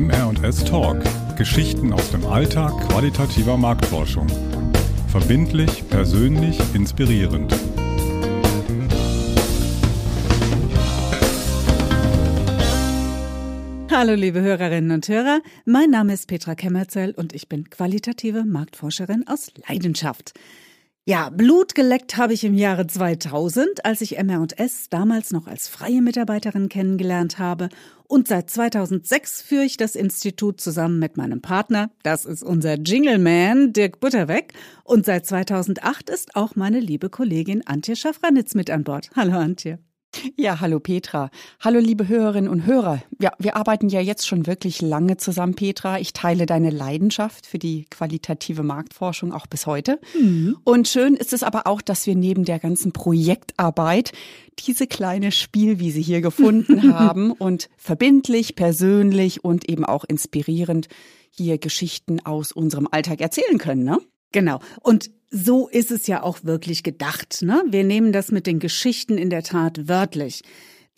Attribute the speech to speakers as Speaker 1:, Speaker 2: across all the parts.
Speaker 1: MR&S Talk. Geschichten aus dem Alltag qualitativer Marktforschung. Verbindlich, persönlich, inspirierend.
Speaker 2: Hallo liebe Hörerinnen und Hörer, mein Name ist Petra Kemmerzell und ich bin qualitative Marktforscherin aus Leidenschaft. Ja, Blut geleckt habe ich im Jahre 2000, als ich MR&S damals noch als freie Mitarbeiterin kennengelernt habe. Und seit 2006 führe ich das Institut zusammen mit meinem Partner. Das ist unser Jingleman, Dirk Butterweg. Und seit 2008 ist auch meine liebe Kollegin Antje Schafranitz mit an Bord. Hallo Antje.
Speaker 3: Ja, hallo Petra. Hallo liebe Hörerinnen und Hörer. Ja, wir arbeiten ja jetzt schon wirklich lange zusammen, Petra. Ich teile deine Leidenschaft für die qualitative Marktforschung auch bis heute. Mhm. Und schön ist es aber auch, dass wir neben der ganzen Projektarbeit diese kleine Spielwiese hier gefunden haben und verbindlich, persönlich und eben auch inspirierend hier Geschichten aus unserem Alltag erzählen können, ne?
Speaker 2: Genau. Und so ist es ja auch wirklich gedacht. Ne? Wir nehmen das mit den Geschichten in der Tat wörtlich.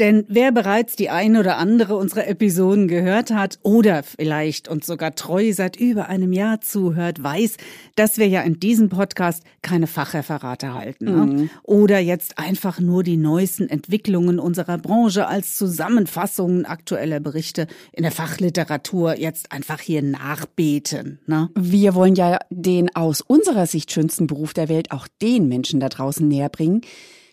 Speaker 2: Denn wer bereits die ein oder andere unserer Episoden gehört hat oder vielleicht uns sogar treu seit über einem Jahr zuhört, weiß, dass wir ja in diesem Podcast keine Fachreferate halten. Ne? Mhm. Oder jetzt einfach nur die neuesten Entwicklungen unserer Branche als Zusammenfassungen aktueller Berichte in der Fachliteratur jetzt einfach hier nachbeten. Ne?
Speaker 3: Wir wollen ja den aus unserer Sicht schönsten Beruf der Welt auch den Menschen da draußen näher bringen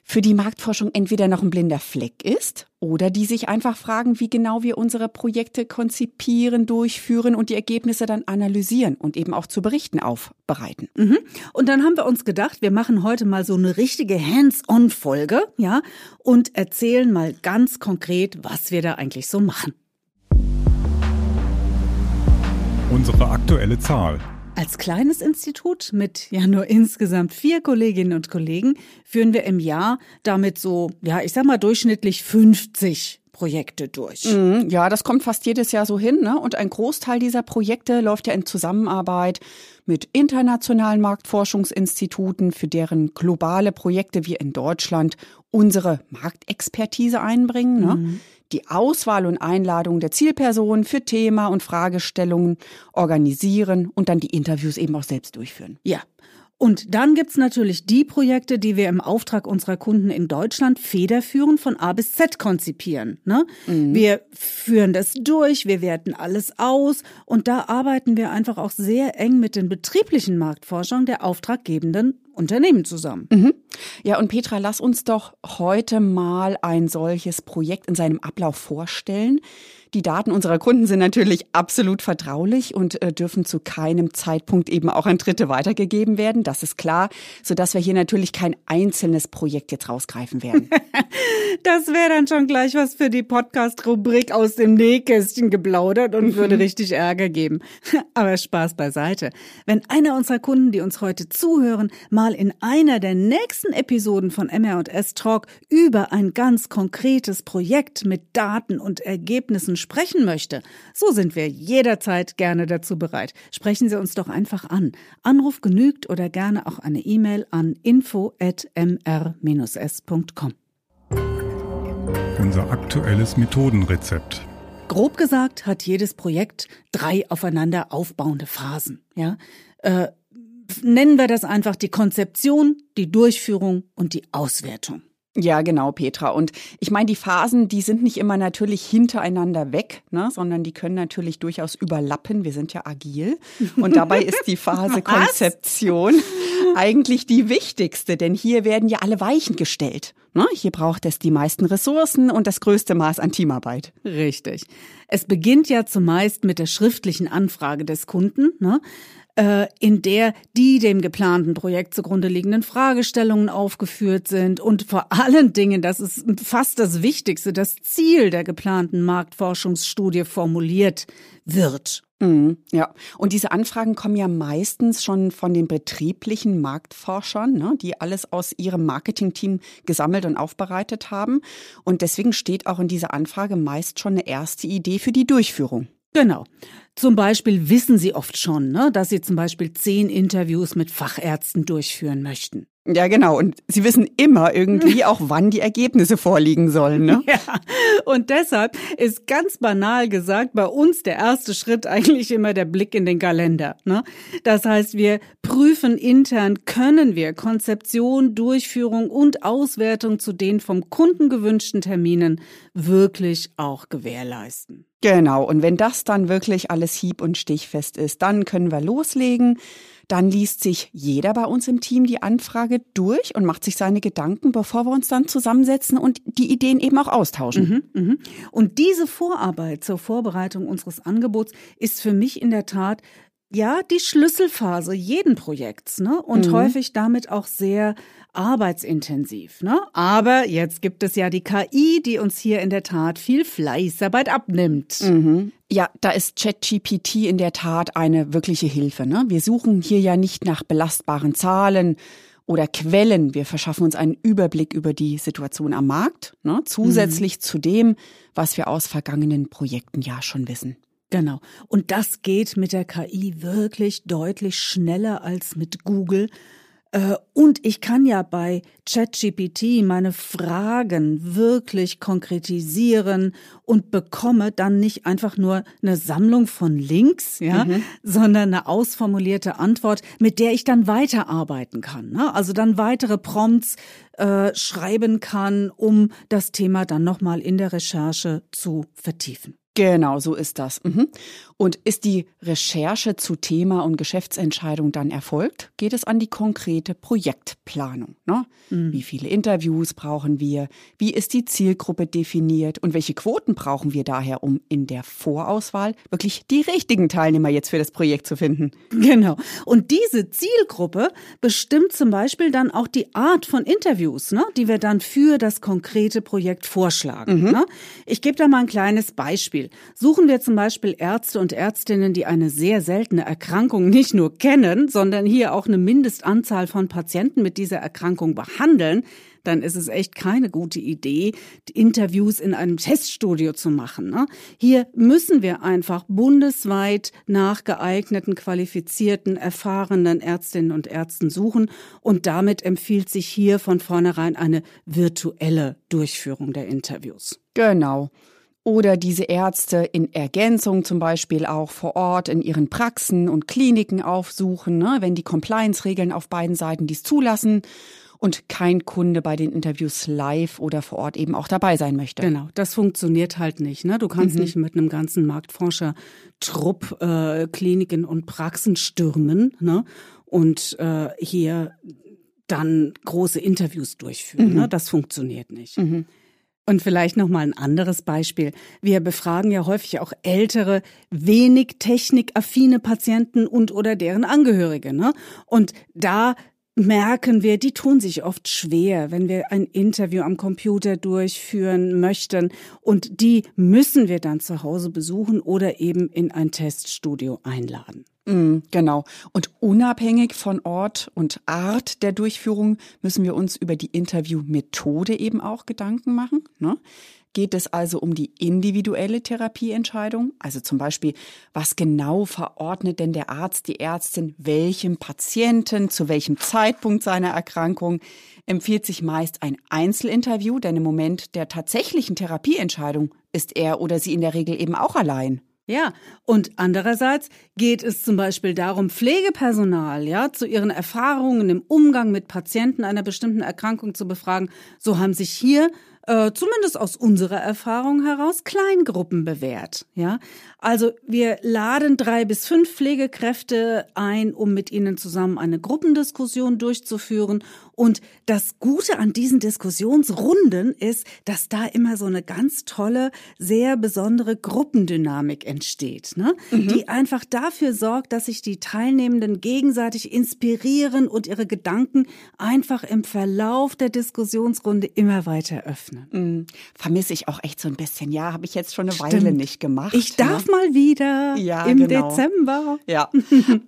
Speaker 3: für die Marktforschung entweder noch ein blinder Fleck ist oder die sich einfach fragen, wie genau wir unsere Projekte konzipieren, durchführen und die Ergebnisse dann analysieren und eben auch zu Berichten aufbereiten.
Speaker 2: Mhm. Und dann haben wir uns gedacht, wir machen heute mal so eine richtige Hands-on-Folge, ja, und erzählen mal ganz konkret, was wir da eigentlich so machen.
Speaker 1: Unsere aktuelle Zahl.
Speaker 2: Als kleines Institut mit ja nur insgesamt vier Kolleginnen und Kollegen führen wir im Jahr damit so, ja, ich sag mal durchschnittlich 50 Projekte durch.
Speaker 3: Mhm, ja, das kommt fast jedes Jahr so hin. Ne? Und ein Großteil dieser Projekte läuft ja in Zusammenarbeit mit internationalen Marktforschungsinstituten, für deren globale Projekte wir in Deutschland unsere Marktexpertise einbringen. Ne? Mhm die Auswahl und Einladung der Zielpersonen für Thema und Fragestellungen organisieren und dann die Interviews eben auch selbst durchführen.
Speaker 2: Ja. Und dann gibt's natürlich die Projekte, die wir im Auftrag unserer Kunden in Deutschland federführend von A bis Z konzipieren. Ne? Mhm. Wir führen das durch, wir werten alles aus und da arbeiten wir einfach auch sehr eng mit den betrieblichen Marktforschern der auftraggebenden Unternehmen zusammen.
Speaker 3: Mhm. Ja, und Petra, lass uns doch heute mal ein solches Projekt in seinem Ablauf vorstellen. Die Daten unserer Kunden sind natürlich absolut vertraulich und äh, dürfen zu keinem Zeitpunkt eben auch an Dritte weitergegeben werden. Das ist klar, sodass wir hier natürlich kein einzelnes Projekt jetzt rausgreifen werden.
Speaker 2: das wäre dann schon gleich was für die Podcast-Rubrik aus dem Nähkästchen geplaudert und mhm. würde richtig Ärger geben. Aber Spaß beiseite. Wenn einer unserer Kunden, die uns heute zuhören, mal in einer der nächsten Episoden von MR&S Talk über ein ganz konkretes Projekt mit Daten und Ergebnissen sprechen möchte, so sind wir jederzeit gerne dazu bereit. Sprechen Sie uns doch einfach an. Anruf genügt oder gerne auch eine E-Mail an info@mr-s.com.
Speaker 1: Unser aktuelles Methodenrezept.
Speaker 2: Grob gesagt hat jedes Projekt drei aufeinander aufbauende Phasen. Ja, äh, nennen wir das einfach die Konzeption, die Durchführung und die Auswertung.
Speaker 3: Ja, genau, Petra. Und ich meine, die Phasen, die sind nicht immer natürlich hintereinander weg, ne, sondern die können natürlich durchaus überlappen. Wir sind ja agil. Und dabei ist die Phase Konzeption eigentlich die wichtigste, denn hier werden ja alle Weichen gestellt. Ne? Hier braucht es die meisten Ressourcen und das größte Maß an Teamarbeit.
Speaker 2: Richtig. Es beginnt ja zumeist mit der schriftlichen Anfrage des Kunden. Ne? äh, in der die dem geplanten Projekt zugrunde liegenden Fragestellungen aufgeführt sind und vor allen Dingen, das ist fast das Wichtigste, das Ziel der geplanten Marktforschungsstudie formuliert wird.
Speaker 3: Mhm, ja, und diese Anfragen kommen ja meistens schon von den betrieblichen Marktforschern, ne, die alles aus ihrem Marketingteam gesammelt und aufbereitet haben. Und deswegen steht auch in dieser Anfrage meist schon eine erste Idee für die Durchführung.
Speaker 2: Genau. Zum Beispiel wissen Sie oft schon, ne, dass Sie zum Beispiel zehn Interviews mit Fachärzten durchführen möchten.
Speaker 3: Ja, genau. Und sie wissen immer irgendwie auch, wann die Ergebnisse vorliegen sollen. Ne?
Speaker 2: Ja, und deshalb ist ganz banal gesagt bei uns der erste Schritt eigentlich immer der Blick in den Kalender. Ne? Das heißt, wir prüfen intern, können wir Konzeption, Durchführung und Auswertung zu den vom Kunden gewünschten Terminen wirklich auch gewährleisten.
Speaker 3: Genau. Und wenn das dann wirklich alles hieb- und stichfest ist, dann können wir loslegen. Dann liest sich jeder bei uns im Team die Anfrage durch und macht sich seine Gedanken, bevor wir uns dann zusammensetzen und die Ideen eben auch austauschen.
Speaker 2: Mhm, mh. Und diese Vorarbeit zur Vorbereitung unseres Angebots ist für mich in der Tat ja die Schlüsselphase jeden Projekts, ne? Und mhm. häufig damit auch sehr arbeitsintensiv, ne? Aber jetzt gibt es ja die KI, die uns hier in der Tat viel Fleißarbeit abnimmt.
Speaker 3: Mhm. Ja, da ist ChatGPT in der Tat eine wirkliche Hilfe. Ne? Wir suchen hier ja nicht nach belastbaren Zahlen oder Quellen. Wir verschaffen uns einen Überblick über die Situation am Markt, ne? zusätzlich mhm. zu dem, was wir aus vergangenen Projekten ja schon wissen.
Speaker 2: Genau. Und das geht mit der KI wirklich deutlich schneller als mit Google. Äh, und ich kann ja bei ChatGPT meine Fragen wirklich konkretisieren und bekomme dann nicht einfach nur eine Sammlung von Links, ja, mhm. sondern eine ausformulierte Antwort, mit der ich dann weiterarbeiten kann. Ne? Also dann weitere Prompts äh, schreiben kann, um das Thema dann nochmal in der Recherche zu vertiefen.
Speaker 3: Genau, so ist das. Mhm. Und ist die Recherche zu Thema und Geschäftsentscheidung dann erfolgt, geht es an die konkrete Projektplanung. Ne? Mhm. Wie viele Interviews brauchen wir? Wie ist die Zielgruppe definiert? Und welche Quoten brauchen wir daher, um in der Vorauswahl wirklich die richtigen Teilnehmer jetzt für das Projekt zu finden?
Speaker 2: Genau. Und diese Zielgruppe bestimmt zum Beispiel dann auch die Art von Interviews, ne? die wir dann für das konkrete Projekt vorschlagen. Mhm. Ne? Ich gebe da mal ein kleines Beispiel. Suchen wir zum Beispiel Ärzte und und Ärztinnen, die eine sehr seltene Erkrankung nicht nur kennen, sondern hier auch eine Mindestanzahl von Patienten mit dieser Erkrankung behandeln, dann ist es echt keine gute Idee, Interviews in einem Teststudio zu machen. Ne? Hier müssen wir einfach bundesweit nach geeigneten, qualifizierten, erfahrenen Ärztinnen und Ärzten suchen und damit empfiehlt sich hier von vornherein eine virtuelle Durchführung der Interviews.
Speaker 3: Genau oder diese Ärzte in Ergänzung zum Beispiel auch vor Ort in ihren Praxen und Kliniken aufsuchen, ne, wenn die Compliance-Regeln auf beiden Seiten dies zulassen und kein Kunde bei den Interviews live oder vor Ort eben auch dabei sein möchte.
Speaker 2: Genau, das funktioniert halt nicht. Ne? Du kannst mhm. nicht mit einem ganzen Marktforscher-Trupp äh, Kliniken und Praxen stürmen ne? und äh, hier dann große Interviews durchführen. Ne? Mhm. Ne? Das funktioniert nicht. Mhm. Und vielleicht noch mal ein anderes Beispiel. Wir befragen ja häufig auch ältere, wenig technikaffine Patienten und oder deren Angehörige, ne? Und da merken wir, die tun sich oft schwer, wenn wir ein Interview am Computer durchführen möchten. Und die müssen wir dann zu Hause besuchen oder eben in ein Teststudio einladen.
Speaker 3: Mm, genau. Und unabhängig von Ort und Art der Durchführung müssen wir uns über die Interviewmethode eben auch Gedanken machen. Ne? Geht es also um die individuelle Therapieentscheidung? Also zum Beispiel, was genau verordnet denn der Arzt, die Ärztin, welchem Patienten zu welchem Zeitpunkt seiner Erkrankung? Empfiehlt sich meist ein Einzelinterview, denn im Moment der tatsächlichen Therapieentscheidung ist er oder sie in der Regel eben auch allein.
Speaker 2: Ja, und andererseits geht es zum Beispiel darum, Pflegepersonal, ja, zu ihren Erfahrungen im Umgang mit Patienten einer bestimmten Erkrankung zu befragen. So haben sich hier äh, zumindest aus unserer Erfahrung heraus, Kleingruppen bewährt. Ja, also wir laden drei bis fünf Pflegekräfte ein, um mit ihnen zusammen eine Gruppendiskussion durchzuführen. Und das Gute an diesen Diskussionsrunden ist, dass da immer so eine ganz tolle, sehr besondere Gruppendynamik entsteht, ne? Mhm. die einfach dafür sorgt, dass sich die Teilnehmenden gegenseitig inspirieren und ihre Gedanken einfach im Verlauf der Diskussionsrunde immer weiter öffnen.
Speaker 3: Mhm. Vermisse ich auch echt so ein bisschen. Ja, habe ich jetzt schon eine Stimmt. Weile nicht gemacht.
Speaker 2: Ich darf ne? mal wieder ja, im genau. Dezember.
Speaker 3: Ja.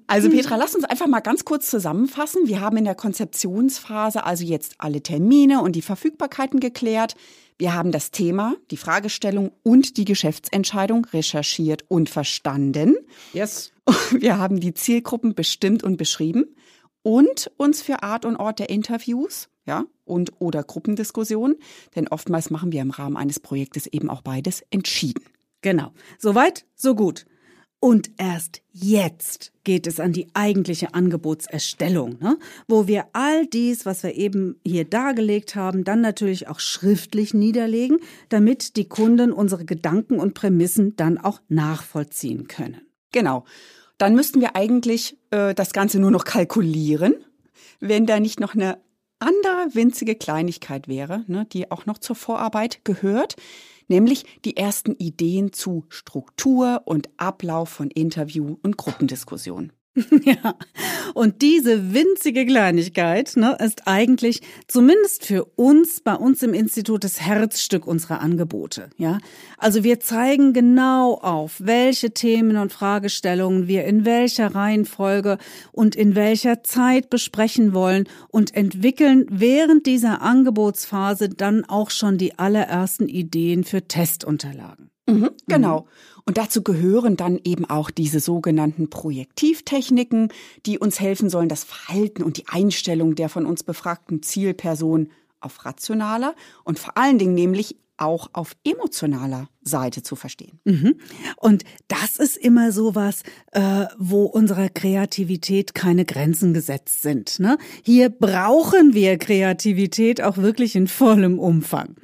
Speaker 3: Also Petra, lass uns einfach mal ganz kurz zusammenfassen. Wir haben in der Konzeptionsphase also jetzt alle Termine und die Verfügbarkeiten geklärt. Wir haben das Thema, die Fragestellung und die Geschäftsentscheidung recherchiert und verstanden.
Speaker 2: Yes.
Speaker 3: Wir haben die Zielgruppen bestimmt und beschrieben. Und uns für Art und Ort der Interviews, ja, und oder Gruppendiskussionen, denn oftmals machen wir im Rahmen eines Projektes eben auch beides entschieden.
Speaker 2: Genau. Soweit, so gut. Und erst jetzt geht es an die eigentliche Angebotserstellung, ne? wo wir all dies, was wir eben hier dargelegt haben, dann natürlich auch schriftlich niederlegen, damit die Kunden unsere Gedanken und Prämissen dann auch nachvollziehen können.
Speaker 3: Genau. Dann müssten wir eigentlich äh, das Ganze nur noch kalkulieren, wenn da nicht noch eine andere winzige Kleinigkeit wäre, ne, die auch noch zur Vorarbeit gehört nämlich die ersten Ideen zu Struktur und Ablauf von Interview- und Gruppendiskussionen.
Speaker 2: Ja, und diese winzige Kleinigkeit ne, ist eigentlich zumindest für uns bei uns im Institut das Herzstück unserer Angebote. Ja, also wir zeigen genau auf, welche Themen und Fragestellungen wir in welcher Reihenfolge und in welcher Zeit besprechen wollen und entwickeln während dieser Angebotsphase dann auch schon die allerersten Ideen für Testunterlagen.
Speaker 3: Mhm, genau. Mhm. Und dazu gehören dann eben auch diese sogenannten Projektivtechniken, die uns helfen sollen, das Verhalten und die Einstellung der von uns befragten Zielperson auf rationaler und vor allen Dingen nämlich auch auf emotionaler Seite zu verstehen.
Speaker 2: Mhm. Und das ist immer so was, äh, wo unserer Kreativität keine Grenzen gesetzt sind. Ne? Hier brauchen wir Kreativität auch wirklich in vollem Umfang.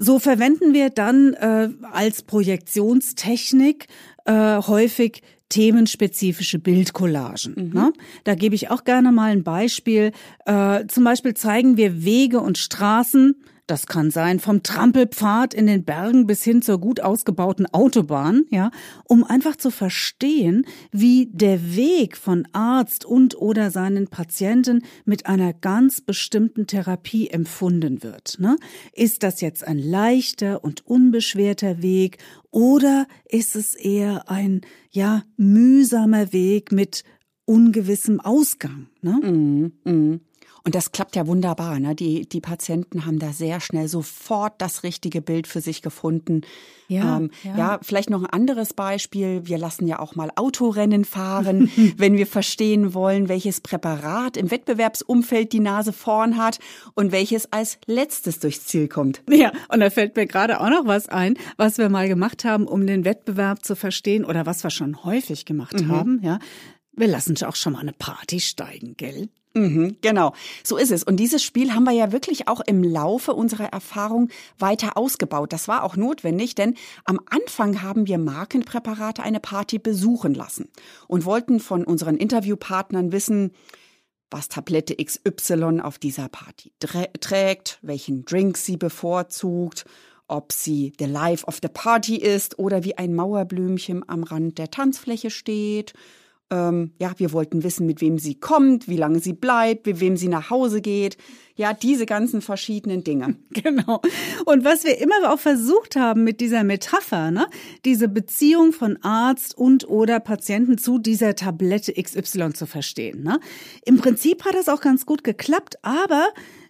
Speaker 2: So verwenden wir dann äh, als Projektionstechnik äh, häufig themenspezifische Bildcollagen. Mhm. Ne? Da gebe ich auch gerne mal ein Beispiel. Äh, zum Beispiel zeigen wir Wege und Straßen das kann sein vom Trampelpfad in den Bergen bis hin zur gut ausgebauten Autobahn, ja, um einfach zu verstehen, wie der Weg von Arzt und oder seinen Patienten mit einer ganz bestimmten Therapie empfunden wird. Ne? Ist das jetzt ein leichter und unbeschwerter Weg oder ist es eher ein ja mühsamer Weg mit ungewissem Ausgang? Ne?
Speaker 3: Mm, mm. Und das klappt ja wunderbar. Ne? Die, die Patienten haben da sehr schnell sofort das richtige Bild für sich gefunden. Ja, ähm, ja. ja, vielleicht noch ein anderes Beispiel. Wir lassen ja auch mal Autorennen fahren, wenn wir verstehen wollen, welches Präparat im Wettbewerbsumfeld die Nase vorn hat und welches als letztes durchs Ziel kommt.
Speaker 2: Ja, und da fällt mir gerade auch noch was ein, was wir mal gemacht haben, um den Wettbewerb zu verstehen oder was wir schon häufig gemacht mhm. haben. Ja, wir lassen auch schon mal eine Party steigen, gell?
Speaker 3: Mhm, genau, so ist es. Und dieses Spiel haben wir ja wirklich auch im Laufe unserer Erfahrung weiter ausgebaut. Das war auch notwendig, denn am Anfang haben wir Markenpräparate eine Party besuchen lassen und wollten von unseren Interviewpartnern wissen, was Tablette XY auf dieser Party trägt, welchen Drink sie bevorzugt, ob sie the life of the party ist oder wie ein Mauerblümchen am Rand der Tanzfläche steht ähm, ja, wir wollten wissen, mit wem sie kommt, wie lange sie bleibt, mit wem sie nach Hause geht. Ja, diese ganzen verschiedenen Dinge.
Speaker 2: Genau. Und was wir immer auch versucht haben mit dieser Metapher, ne, diese Beziehung von Arzt und oder Patienten zu dieser Tablette XY zu verstehen. Ne? Im Prinzip hat das auch ganz gut geklappt, aber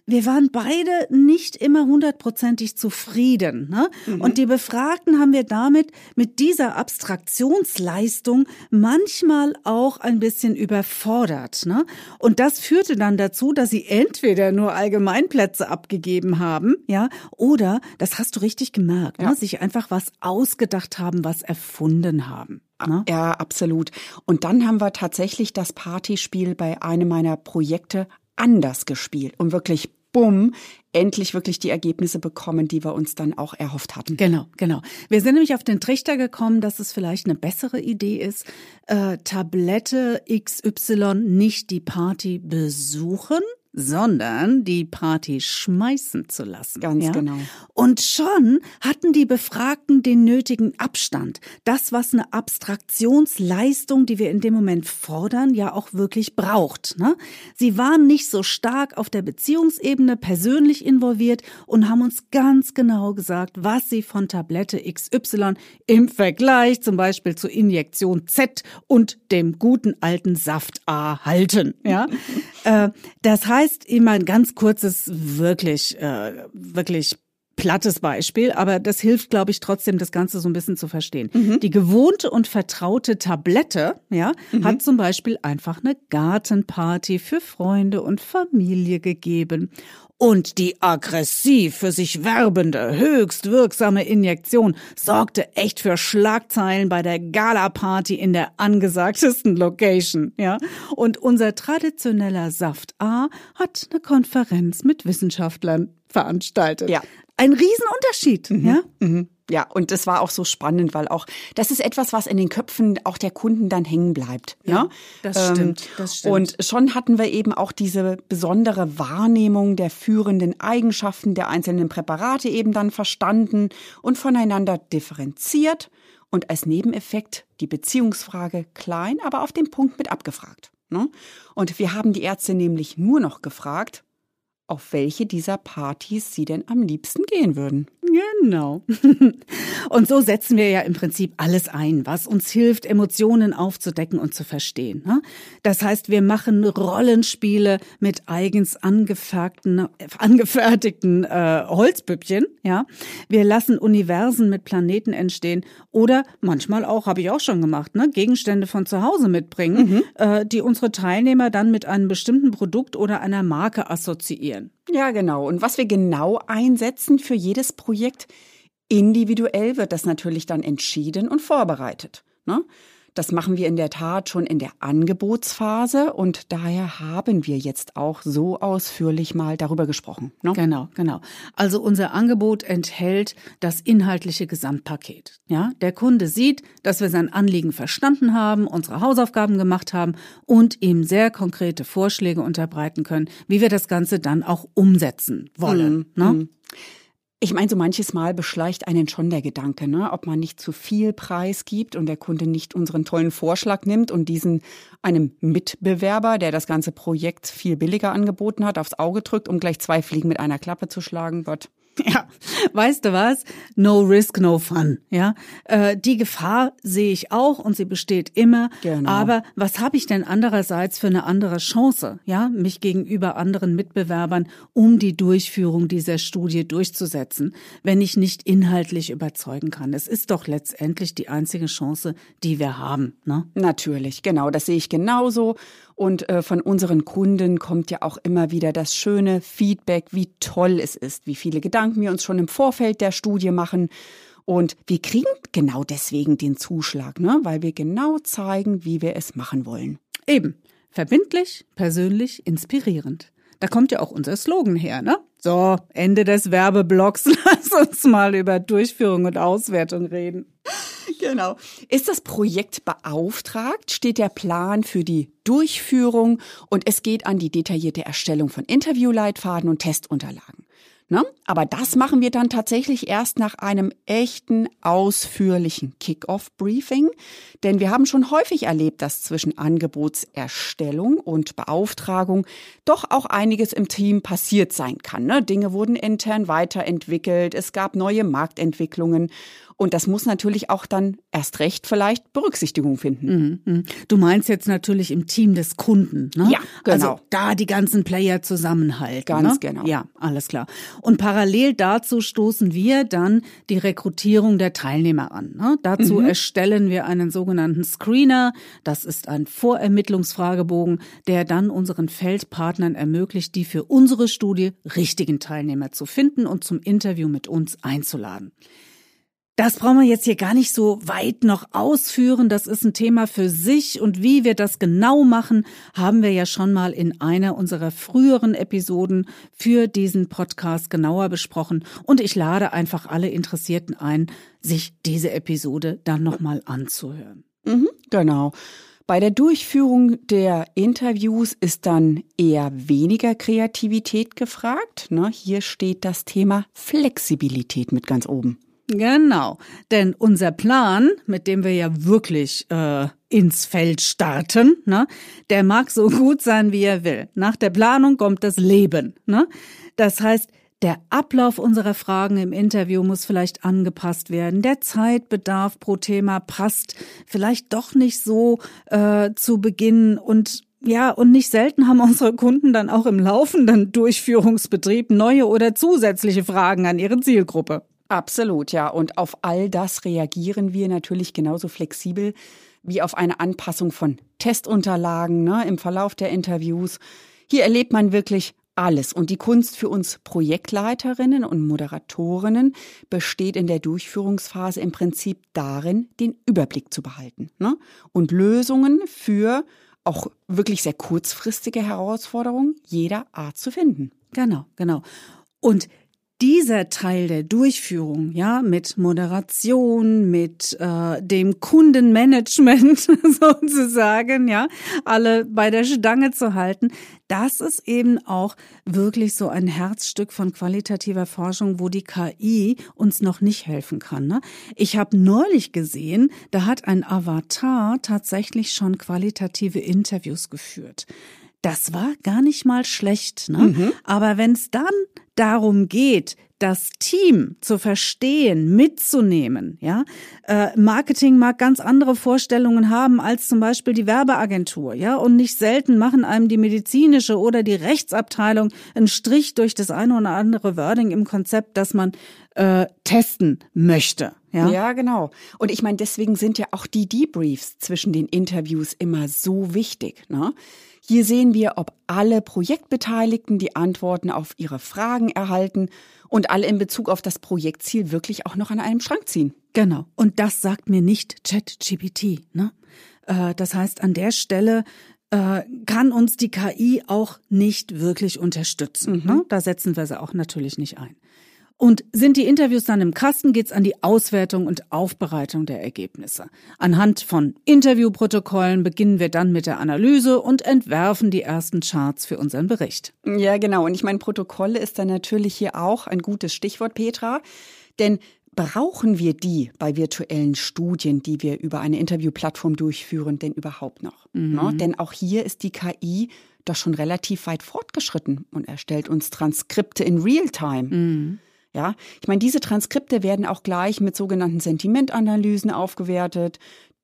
Speaker 2: wir waren beide nicht immer hundertprozentig zufrieden. Ne? Mhm. Und die Befragten haben wir damit mit dieser Abstraktionsleistung manchmal auch ein bisschen überfordert. Ne? Und das führte dann dazu, dass sie entweder nur Allgemeinplätze abgegeben haben, ja, oder, das hast du richtig gemerkt, ne? ja. ne? sich einfach was ausgedacht haben, was erfunden haben.
Speaker 3: Ne? Ja, absolut. Und dann haben wir tatsächlich das Partyspiel bei einem meiner Projekte anders gespielt und wirklich bumm, endlich wirklich die Ergebnisse bekommen, die wir uns dann auch erhofft hatten.
Speaker 2: Genau, genau. Wir sind nämlich auf den Trichter gekommen, dass es vielleicht eine bessere Idee ist, äh, Tablette XY nicht die Party besuchen, sondern die Party schmeißen zu lassen.
Speaker 3: Ganz ja? genau.
Speaker 2: Und schon hatten die Befragten den nötigen Abstand. Das, was eine Abstraktionsleistung, die wir in dem Moment fordern, ja auch wirklich braucht. Ne? Sie waren nicht so stark auf der Beziehungsebene persönlich involviert und haben uns ganz genau gesagt, was sie von Tablette XY im Vergleich zum Beispiel zur Injektion Z und dem guten alten Saft A halten. Ja? äh, das heißt, immer ein ganz kurzes, wirklich, äh, wirklich plattes Beispiel, aber das hilft, glaube ich, trotzdem, das Ganze so ein bisschen zu verstehen. Mhm. Die gewohnte und vertraute Tablette, ja, mhm. hat zum Beispiel einfach eine Gartenparty für Freunde und Familie gegeben. Und die aggressiv für sich werbende, höchst wirksame Injektion sorgte echt für Schlagzeilen bei der Gala-Party in der angesagtesten Location, ja. Und unser traditioneller Saft A hat eine Konferenz mit Wissenschaftlern veranstaltet.
Speaker 3: Ja.
Speaker 2: Ein Riesenunterschied, mhm. ja.
Speaker 3: Mhm. Ja, und das war auch so spannend, weil auch das ist etwas, was in den Köpfen auch der Kunden dann hängen bleibt. Ja,
Speaker 2: ne? das ähm, stimmt. Das stimmt.
Speaker 3: Und schon hatten wir eben auch diese besondere Wahrnehmung der führenden Eigenschaften der einzelnen Präparate eben dann verstanden und voneinander differenziert und als Nebeneffekt die Beziehungsfrage klein, aber auf den Punkt mit abgefragt. Ne? Und wir haben die Ärzte nämlich nur noch gefragt, auf welche dieser Partys sie denn am liebsten gehen würden.
Speaker 2: Genau. Und so setzen wir ja im Prinzip alles ein, was uns hilft, Emotionen aufzudecken und zu verstehen. Ne? Das heißt, wir machen Rollenspiele mit eigens angefertigten, angefertigten äh, Holzpüppchen. Ja, wir lassen Universen mit Planeten entstehen oder manchmal auch, habe ich auch schon gemacht, ne, Gegenstände von zu Hause mitbringen, mhm. äh, die unsere Teilnehmer dann mit einem bestimmten Produkt oder einer Marke assoziieren.
Speaker 3: Ja, genau. Und was wir genau einsetzen für jedes Projekt, individuell wird das natürlich dann entschieden und vorbereitet. Ne? Das machen wir in der Tat schon in der Angebotsphase und daher haben wir jetzt auch so ausführlich mal darüber gesprochen.
Speaker 2: Ne? Genau, genau. Also unser Angebot enthält das inhaltliche Gesamtpaket. Ja, der Kunde sieht, dass wir sein Anliegen verstanden haben, unsere Hausaufgaben gemacht haben und ihm sehr konkrete Vorschläge unterbreiten können, wie wir das Ganze dann auch umsetzen wollen. Mhm. Ne? Mhm.
Speaker 3: Ich meine, so manches Mal beschleicht einen schon der Gedanke, ne? ob man nicht zu viel Preis gibt und der Kunde nicht unseren tollen Vorschlag nimmt und diesen einem Mitbewerber, der das ganze Projekt viel billiger angeboten hat, aufs Auge drückt, um gleich zwei Fliegen mit einer Klappe zu schlagen. Gott.
Speaker 2: Ja, weißt du was? No risk, no fun. Ja, äh, die Gefahr sehe ich auch und sie besteht immer. Genau. Aber was habe ich denn andererseits für eine andere Chance? Ja, mich gegenüber anderen Mitbewerbern, um die Durchführung dieser Studie durchzusetzen, wenn ich nicht inhaltlich überzeugen kann. Es ist doch letztendlich die einzige Chance, die wir haben. Ne?
Speaker 3: Natürlich, genau. Das sehe ich genauso. Und äh, von unseren Kunden kommt ja auch immer wieder das schöne Feedback, wie toll es ist, wie viele Gedanken wir uns schon im Vorfeld der Studie machen. Und wir kriegen genau deswegen den Zuschlag, ne? weil wir genau zeigen, wie wir es machen wollen.
Speaker 2: Eben. Verbindlich, persönlich, inspirierend. Da kommt ja auch unser Slogan her, ne? So, Ende des Werbeblocks. Lass uns mal über Durchführung und Auswertung reden.
Speaker 3: Genau. Ist das Projekt beauftragt, steht der Plan für die Durchführung und es geht an die detaillierte Erstellung von Interviewleitfaden und Testunterlagen. Ne? Aber das machen wir dann tatsächlich erst nach einem echten, ausführlichen Kick-off-Briefing. Denn wir haben schon häufig erlebt, dass zwischen Angebotserstellung und Beauftragung doch auch einiges im Team passiert sein kann. Ne? Dinge wurden intern weiterentwickelt, es gab neue Marktentwicklungen. Und das muss natürlich auch dann erst recht vielleicht Berücksichtigung finden.
Speaker 2: Mhm, mhm. Du meinst jetzt natürlich im Team des Kunden, ne?
Speaker 3: Ja, genau.
Speaker 2: Also da die ganzen Player zusammenhalten.
Speaker 3: Ganz
Speaker 2: ne?
Speaker 3: genau.
Speaker 2: Ja, alles klar. Und parallel dazu stoßen wir dann die Rekrutierung der Teilnehmer an. Ne? Dazu mhm. erstellen wir einen sogenannten Screener. Das ist ein Vorermittlungsfragebogen, der dann unseren Feldpartnern ermöglicht, die für unsere Studie richtigen Teilnehmer zu finden und zum Interview mit uns einzuladen. Das brauchen wir jetzt hier gar nicht so weit noch ausführen. Das ist ein Thema für sich. Und wie wir das genau machen, haben wir ja schon mal in einer unserer früheren Episoden für diesen Podcast genauer besprochen. Und ich lade einfach alle Interessierten ein, sich diese Episode dann nochmal anzuhören.
Speaker 3: Mhm, genau. Bei der Durchführung der Interviews ist dann eher weniger Kreativität gefragt. Ne? Hier steht das Thema Flexibilität mit ganz oben.
Speaker 2: Genau, denn unser Plan, mit dem wir ja wirklich äh, ins Feld starten, ne, der mag so gut sein, wie er will. Nach der Planung kommt das Leben. Ne? Das heißt, der Ablauf unserer Fragen im Interview muss vielleicht angepasst werden. Der Zeitbedarf pro Thema passt vielleicht doch nicht so äh, zu Beginn und ja, und nicht selten haben unsere Kunden dann auch im laufenden Durchführungsbetrieb neue oder zusätzliche Fragen an ihre Zielgruppe.
Speaker 3: Absolut, ja. Und auf all das reagieren wir natürlich genauso flexibel wie auf eine Anpassung von Testunterlagen ne, im Verlauf der Interviews. Hier erlebt man wirklich alles. Und die Kunst für uns Projektleiterinnen und Moderatorinnen besteht in der Durchführungsphase im Prinzip darin, den Überblick zu behalten ne? und Lösungen für auch wirklich sehr kurzfristige Herausforderungen jeder Art zu finden.
Speaker 2: Genau, genau. Und dieser Teil der Durchführung, ja, mit Moderation, mit äh, dem Kundenmanagement sozusagen, ja, alle bei der Stange zu halten, das ist eben auch wirklich so ein Herzstück von qualitativer Forschung, wo die KI uns noch nicht helfen kann. Ne? Ich habe neulich gesehen, da hat ein Avatar tatsächlich schon qualitative Interviews geführt. Das war gar nicht mal schlecht, ne? Mhm. Aber wenn es dann darum geht, das Team zu verstehen, mitzunehmen. Ja, äh, Marketing mag ganz andere Vorstellungen haben als zum Beispiel die Werbeagentur. Ja, und nicht selten machen einem die medizinische oder die Rechtsabteilung einen Strich durch das eine oder andere Wording im Konzept, das man äh, testen möchte. Ja?
Speaker 3: ja, genau. Und ich meine, deswegen sind ja auch die Debriefs zwischen den Interviews immer so wichtig. Ne? Hier sehen wir, ob alle Projektbeteiligten die Antworten auf ihre Fragen erhalten und alle in Bezug auf das Projektziel wirklich auch noch an einem Schrank ziehen.
Speaker 2: Genau. Und das sagt mir nicht ChatGPT. Ne? Äh, das heißt, an der Stelle äh, kann uns die KI auch nicht wirklich unterstützen. Mhm. Ne? Da setzen wir sie auch natürlich nicht ein. Und sind die Interviews dann im Kasten, geht's an die Auswertung und Aufbereitung der Ergebnisse. Anhand von Interviewprotokollen beginnen wir dann mit der Analyse und entwerfen die ersten Charts für unseren Bericht.
Speaker 3: Ja, genau. Und ich meine, Protokolle ist dann natürlich hier auch ein gutes Stichwort, Petra. Denn brauchen wir die bei virtuellen Studien, die wir über eine Interviewplattform durchführen, denn überhaupt noch? Mhm. Ne? Denn auch hier ist die KI doch schon relativ weit fortgeschritten und erstellt uns Transkripte in Realtime. Mhm. Ja, ich meine, diese Transkripte werden auch gleich mit sogenannten Sentimentanalysen aufgewertet.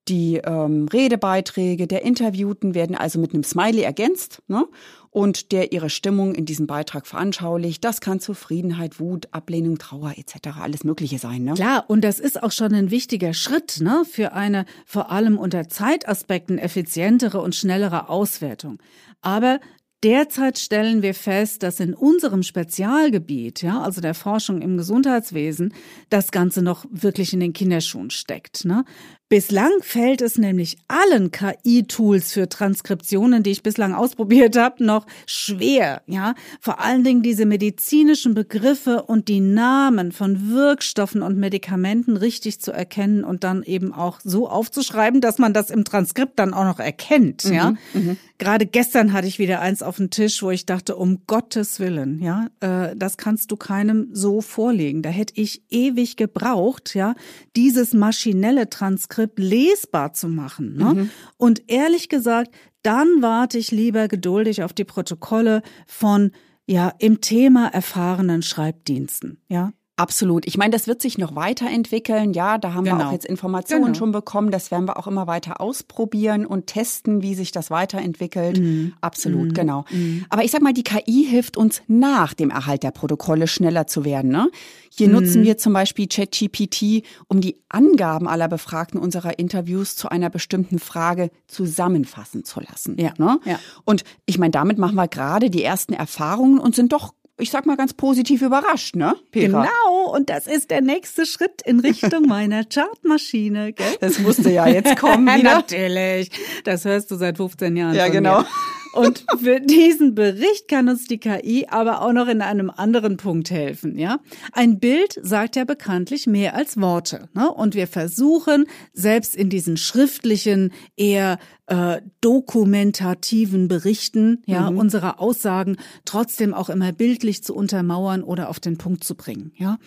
Speaker 3: Die ähm, Redebeiträge der Interviewten werden also mit einem Smiley ergänzt ne? und der ihre Stimmung in diesem Beitrag veranschaulicht. Das kann Zufriedenheit, Wut, Ablehnung, Trauer etc. alles Mögliche sein. Ne?
Speaker 2: Klar, und das ist auch schon ein wichtiger Schritt ne? für eine vor allem unter Zeitaspekten effizientere und schnellere Auswertung. Aber Derzeit stellen wir fest, dass in unserem Spezialgebiet, ja, also der Forschung im Gesundheitswesen, das Ganze noch wirklich in den Kinderschuhen steckt. Ne? Bislang fällt es nämlich allen KI-Tools für Transkriptionen, die ich bislang ausprobiert habe, noch schwer, ja. Vor allen Dingen diese medizinischen Begriffe und die Namen von Wirkstoffen und Medikamenten richtig zu erkennen und dann eben auch so aufzuschreiben, dass man das im Transkript dann auch noch erkennt, mhm, ja. Mhm. Gerade gestern hatte ich wieder eins auf dem Tisch, wo ich dachte, um Gottes Willen, ja, äh, das kannst du keinem so vorlegen. Da hätte ich ewig gebraucht, ja, dieses maschinelle Transkript Transkript lesbar zu machen. Ne? Mhm. Und ehrlich gesagt, dann warte ich lieber geduldig auf die Protokolle von ja im Thema erfahrenen Schreibdiensten. Ja.
Speaker 3: Absolut. Ich meine, das wird sich noch weiterentwickeln. Ja, da haben genau. wir auch genau. jetzt Informationen genau. schon bekommen. Das werden wir auch immer weiter ausprobieren und testen, wie sich das weiterentwickelt. Mhm. Absolut, mhm. genau. Mhm. Aber ich sag mal, die KI hilft uns nach dem Erhalt der Protokolle schneller zu werden. Ne? Hier nutzen mhm. wir zum Beispiel ChatGPT, um die Angaben aller Befragten unserer Interviews zu einer bestimmten Frage zusammenfassen zu lassen. Ja. Ne? ja. Und ich meine, damit machen wir gerade die ersten Erfahrungen und sind doch ich sag mal ganz positiv überrascht, ne?
Speaker 2: Petra? Genau, und das ist der nächste Schritt in Richtung meiner Chartmaschine, gell?
Speaker 3: Das musste ja jetzt kommen wieder.
Speaker 2: Natürlich, das hörst du seit 15 Jahren.
Speaker 3: Ja, genau.
Speaker 2: Mir. Und für diesen Bericht kann uns die KI aber auch noch in einem anderen Punkt helfen, ja? Ein Bild sagt ja bekanntlich mehr als Worte, ne? Und wir versuchen, selbst in diesen schriftlichen, eher äh, dokumentativen Berichten, ja, mhm. unsere Aussagen trotzdem auch immer bildlich zu untermauern oder auf den Punkt zu bringen, ja.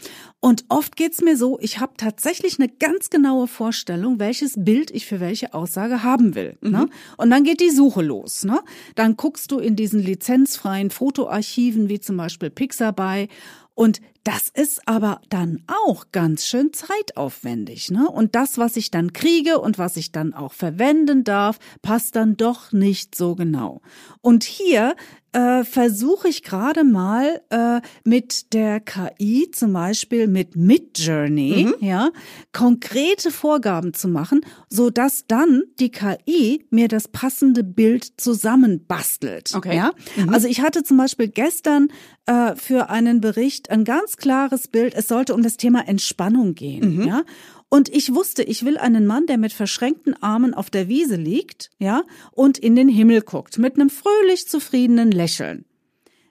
Speaker 2: Und oft geht's mir so, ich habe tatsächlich eine ganz genaue Vorstellung, welches Bild ich für welche Aussage haben will, ne? mhm. ne? Und dann geht die Suche los, ne? Dann guckst du in diesen lizenzfreien Fotoarchiven wie zum Beispiel Pixabay Und das ist aber dann auch ganz schön zeitaufwendig, ne? Und das, was ich dann kriege und was ich dann auch verwenden darf, passt dann doch nicht so genau. Und hier äh, versuche ich gerade mal äh, mit der KI, zum Beispiel mit Midjourney, mhm. ja, konkrete Vorgaben zu machen, so dass dann die KI mir das passende Bild zusammenbastelt. Okay. Ja? Mhm. Also ich hatte zum Beispiel gestern äh, für einen Bericht ein ganz klares Bild. Es sollte um das Thema Entspannung gehen. Mhm. Ja. Und ich wusste, ich will einen Mann, der mit verschränkten Armen auf der Wiese liegt, ja, und in den Himmel guckt, mit einem fröhlich zufriedenen Lächeln.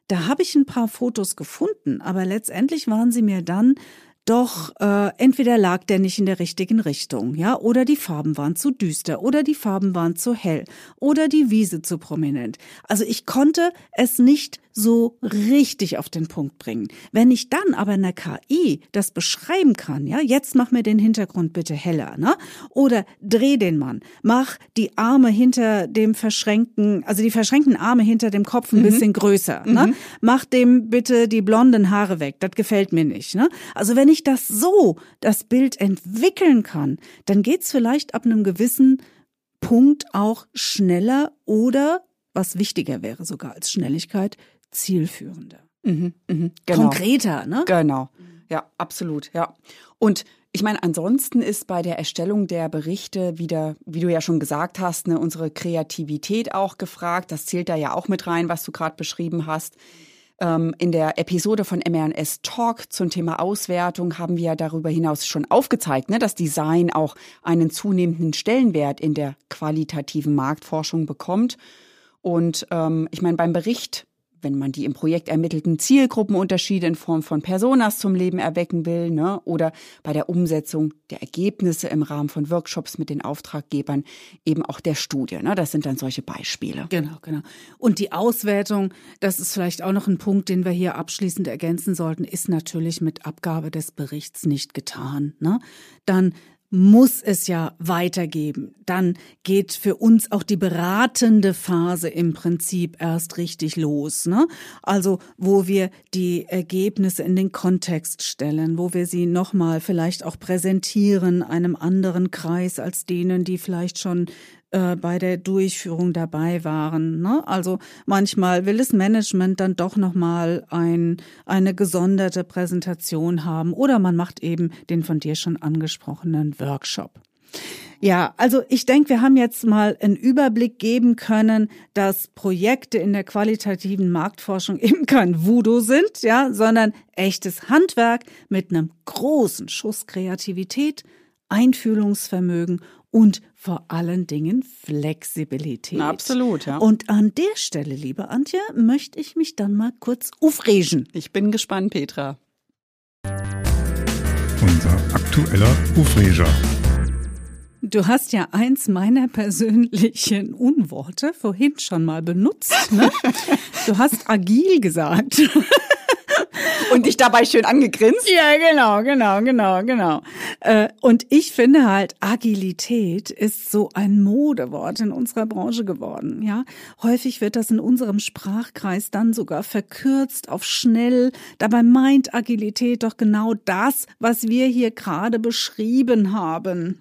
Speaker 2: Da habe ich ein paar Fotos gefunden, aber letztendlich waren sie mir dann doch äh, entweder lag der nicht in der richtigen Richtung, ja, oder die Farben waren zu düster, oder die Farben waren zu hell, oder die Wiese zu prominent. Also ich konnte es nicht so richtig auf den Punkt bringen. Wenn ich dann aber in der KI das beschreiben kann, ja, jetzt mach mir den Hintergrund bitte heller, ne? Oder dreh den Mann, mach die Arme hinter dem verschränkten, also die verschränkten Arme hinter dem Kopf ein mhm. bisschen größer, ne? mhm. ne? Mach dem bitte die blonden Haare weg, das gefällt mir nicht, ne? Also wenn ich das so, das Bild entwickeln kann, dann geht's vielleicht ab einem gewissen Punkt auch schneller oder was wichtiger wäre sogar als Schnelligkeit, zielführender. Mhm,
Speaker 3: mh, genau. Konkreter, ne? Genau. Ja, absolut, ja. Und ich meine, ansonsten ist bei der Erstellung der Berichte wieder, wie du ja schon gesagt hast, ne, unsere Kreativität auch gefragt. Das zählt da ja auch mit rein, was du gerade beschrieben hast. Ähm, in der Episode von MRNS Talk zum Thema Auswertung haben wir ja darüber hinaus schon aufgezeigt, ne, dass Design auch einen zunehmenden Stellenwert in der qualitativen Marktforschung bekommt. Und ähm, ich meine, beim Bericht wenn man die im Projekt ermittelten Zielgruppenunterschiede in Form von Personas zum Leben erwecken will, ne, oder bei der Umsetzung der Ergebnisse im Rahmen von Workshops mit den Auftraggebern eben auch der Studie. Ne, das sind dann solche Beispiele.
Speaker 2: Genau, genau. Und die Auswertung, das ist vielleicht auch noch ein Punkt, den wir hier abschließend ergänzen sollten, ist natürlich mit Abgabe des Berichts nicht getan. Ne? Dann muss es ja weitergeben. Dann geht für uns auch die beratende Phase im Prinzip erst richtig los. Ne? Also wo wir die Ergebnisse in den Kontext stellen, wo wir sie nochmal vielleicht auch präsentieren einem anderen Kreis als denen, die vielleicht schon äh, bei der Durchführung dabei waren. Ne? Also manchmal will das Management dann doch nochmal ein, eine gesonderte Präsentation haben oder man macht eben den von dir schon angesprochenen Workshop. Ja, also ich denke, wir haben jetzt mal einen Überblick geben können, dass Projekte in der qualitativen Marktforschung eben kein Voodoo sind, ja, sondern echtes Handwerk mit einem großen Schuss Kreativität, Einfühlungsvermögen und vor allen Dingen Flexibilität.
Speaker 3: Absolut, ja.
Speaker 2: Und an der Stelle, liebe Antje, möchte ich mich dann mal kurz aufregen.
Speaker 3: Ich bin gespannt, Petra.
Speaker 1: Unser aktueller Aufreger.
Speaker 2: Du hast ja eins meiner persönlichen Unworte vorhin schon mal benutzt. Ne? Du hast agil gesagt.
Speaker 3: Und dich dabei schön angegrinst?
Speaker 2: Ja, genau, genau, genau, genau. Äh, und ich finde halt, Agilität ist so ein Modewort in unserer Branche geworden. Ja, häufig wird das in unserem Sprachkreis dann sogar verkürzt auf schnell. Dabei meint Agilität doch genau das, was wir hier gerade beschrieben haben.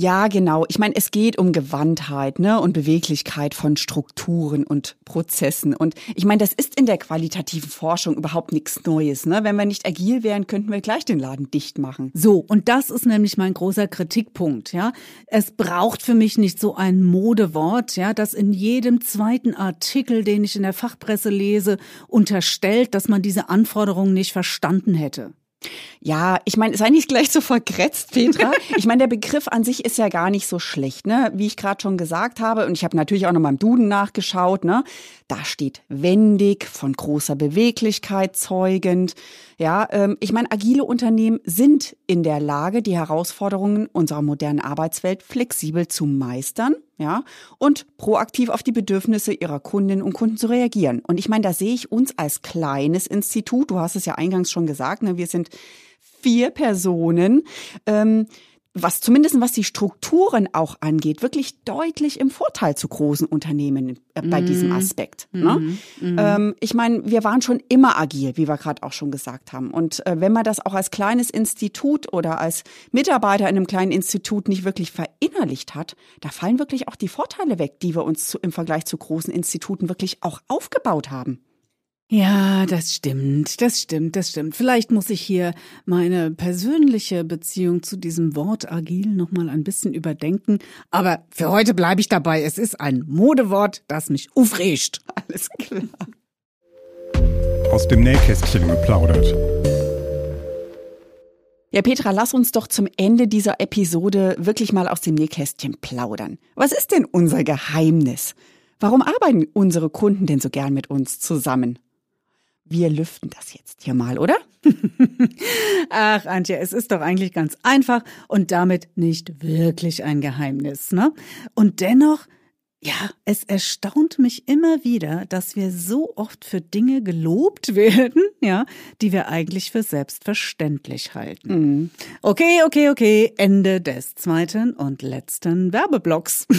Speaker 3: Ja, genau. Ich meine, es geht um Gewandtheit ne, und Beweglichkeit von Strukturen und Prozessen. Und ich meine, das ist in der qualitativen Forschung überhaupt nichts Neues. Ne? Wenn wir nicht agil wären, könnten wir gleich den Laden dicht machen.
Speaker 2: So, und das ist nämlich mein großer Kritikpunkt. Ja, Es braucht für mich nicht so ein Modewort, ja, das in jedem zweiten Artikel, den ich in der Fachpresse lese, unterstellt, dass man diese Anforderungen nicht verstanden hätte.
Speaker 3: Ja, ich meine, sei nicht gleich so vergrätzt, Petra. Ich meine, der Begriff an sich ist ja gar nicht so schlecht, ne? Wie ich gerade schon gesagt habe, und ich habe natürlich auch noch mal im Duden nachgeschaut, ne? Da steht wendig, von großer Beweglichkeit zeugend. Ja, ähm, ich meine, agile Unternehmen sind in der Lage, die Herausforderungen unserer modernen Arbeitswelt flexibel zu meistern, ja, und proaktiv auf die Bedürfnisse ihrer Kundinnen und Kunden zu reagieren. Und ich meine, da sehe ich uns als kleines Institut, du hast es ja eingangs schon gesagt, ne, wir sind vier Personen, ähm, was zumindest was die Strukturen auch angeht, wirklich deutlich im Vorteil zu großen Unternehmen äh, bei mm. diesem mhm. Aspekt. Mm. Ne? Mm. Ähm, ich meine, wir waren schon immer agil, wie wir gerade auch schon gesagt haben. Und äh, wenn man das auch als kleines Institut oder als Mitarbeiter in einem kleinen Institut nicht wirklich verinnerlicht hat, da fallen wirklich auch die Vorteile weg, die wir uns zu, im Vergleich zu großen Instituten wirklich auch aufgebaut haben.
Speaker 2: Ja, das stimmt, das stimmt, das stimmt. Vielleicht muss ich hier meine persönliche Beziehung zu diesem Wort agil nochmal ein bisschen überdenken. Aber für heute bleibe ich dabei. Es ist ein Modewort, das mich aufregt. Alles klar.
Speaker 1: Aus dem Nähkästchen geplaudert.
Speaker 3: Ja, Petra, lass uns doch zum Ende dieser Episode wirklich mal aus dem Nähkästchen plaudern. Was ist denn unser Geheimnis? Warum arbeiten unsere Kunden denn so gern mit uns zusammen? Wir lüften das jetzt hier mal, oder?
Speaker 2: Ach, Antje, es ist doch eigentlich ganz einfach und damit nicht wirklich ein Geheimnis, ne? Und dennoch, ja, es erstaunt mich immer wieder, dass wir so oft für Dinge gelobt werden, ja, die wir eigentlich für selbstverständlich halten. Mhm. Okay, okay, okay, Ende des zweiten und letzten Werbeblocks.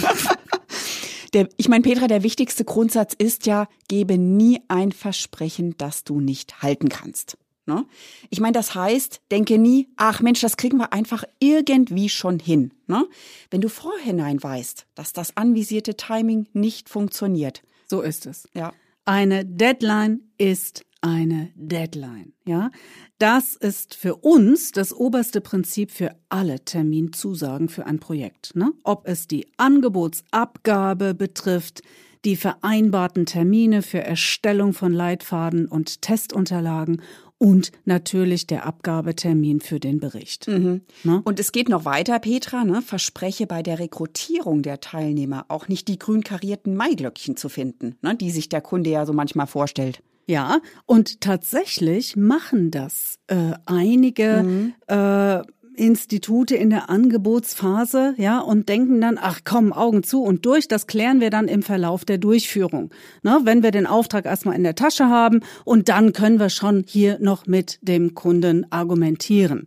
Speaker 3: Der, ich meine, Petra, der wichtigste Grundsatz ist ja, gebe nie ein Versprechen, das du nicht halten kannst. Ne? Ich meine, das heißt, denke nie, ach Mensch, das kriegen wir einfach irgendwie schon hin. Ne? Wenn du vorhinein weißt, dass das anvisierte Timing nicht funktioniert.
Speaker 2: So ist es. Ja. Eine Deadline ist eine Deadline, ja. Das ist für uns das oberste Prinzip für alle Terminzusagen für ein Projekt, ne? Ob es die Angebotsabgabe betrifft, die vereinbarten Termine für Erstellung von Leitfaden und Testunterlagen und natürlich der Abgabetermin für den Bericht. Mhm.
Speaker 3: Ne? Und es geht noch weiter, Petra. Ne? Verspreche bei der Rekrutierung der Teilnehmer auch nicht die grün karierten Maiglöckchen zu finden, ne? die sich der Kunde ja so manchmal vorstellt.
Speaker 2: Ja, und tatsächlich machen das äh, einige mhm. äh, Institute in der Angebotsphase, ja, und denken dann, ach komm, Augen zu und durch, das klären wir dann im Verlauf der Durchführung. Ne, wenn wir den Auftrag erstmal in der Tasche haben und dann können wir schon hier noch mit dem Kunden argumentieren.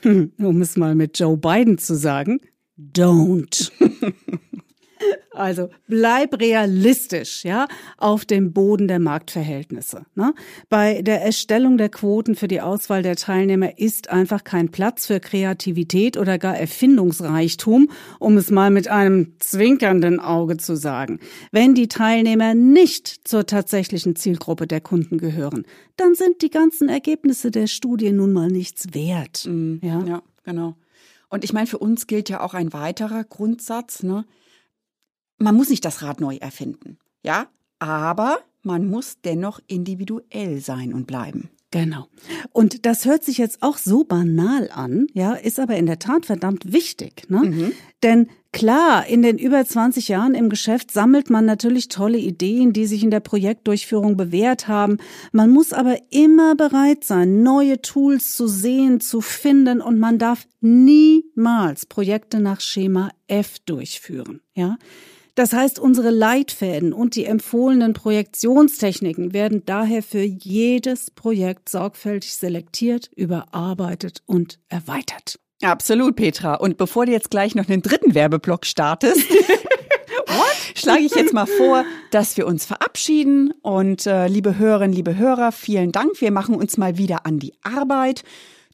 Speaker 2: Hm, um es mal mit Joe Biden zu sagen, don't. Also bleib realistisch, ja, auf dem Boden der Marktverhältnisse. Ne? Bei der Erstellung der Quoten für die Auswahl der Teilnehmer ist einfach kein Platz für Kreativität oder gar Erfindungsreichtum, um es mal mit einem zwinkernden Auge zu sagen. Wenn die Teilnehmer nicht zur tatsächlichen Zielgruppe der Kunden gehören, dann sind die ganzen Ergebnisse der Studie nun mal nichts wert.
Speaker 3: Mhm, ja? ja, genau. Und ich meine, für uns gilt ja auch ein weiterer Grundsatz, ne? Man muss nicht das Rad neu erfinden, ja, aber man muss dennoch individuell sein und bleiben.
Speaker 2: Genau. Und das hört sich jetzt auch so banal an, ja, ist aber in der Tat verdammt wichtig, ne? Mhm. Denn klar, in den über 20 Jahren im Geschäft sammelt man natürlich tolle Ideen, die sich in der Projektdurchführung bewährt haben. Man muss aber immer bereit sein, neue Tools zu sehen, zu finden und man darf niemals Projekte nach Schema F durchführen, ja? Das heißt, unsere Leitfäden und die empfohlenen Projektionstechniken werden daher für jedes Projekt sorgfältig selektiert, überarbeitet und erweitert.
Speaker 3: Absolut, Petra. Und bevor du jetzt gleich noch einen dritten Werbeblock startest, schlage ich jetzt mal vor, dass wir uns verabschieden. Und äh, liebe Hörerinnen, liebe Hörer, vielen Dank. Wir machen uns mal wieder an die Arbeit.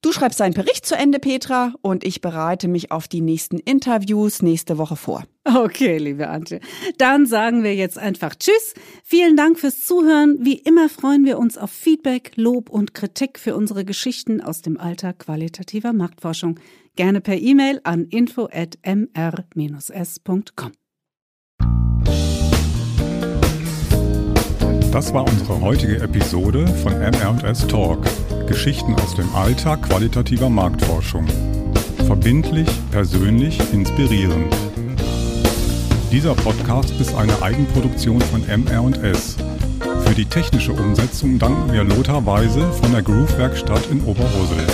Speaker 3: Du schreibst deinen Bericht zu Ende, Petra, und ich bereite mich auf die nächsten Interviews nächste Woche vor.
Speaker 2: Okay, liebe Antje. Dann sagen wir jetzt einfach Tschüss. Vielen Dank fürs Zuhören. Wie immer freuen wir uns auf Feedback, Lob und Kritik für unsere Geschichten aus dem Alltag qualitativer Marktforschung. Gerne per E-Mail an info@mr-s.com.
Speaker 1: Das war unsere heutige Episode von MR&S Talk. Geschichten aus dem Alltag qualitativer Marktforschung. Verbindlich, persönlich, inspirierend. Dieser Podcast ist eine Eigenproduktion von MR&S. Für die technische Umsetzung danken wir Lothar Weise von der Groove Werkstatt in Oberursel.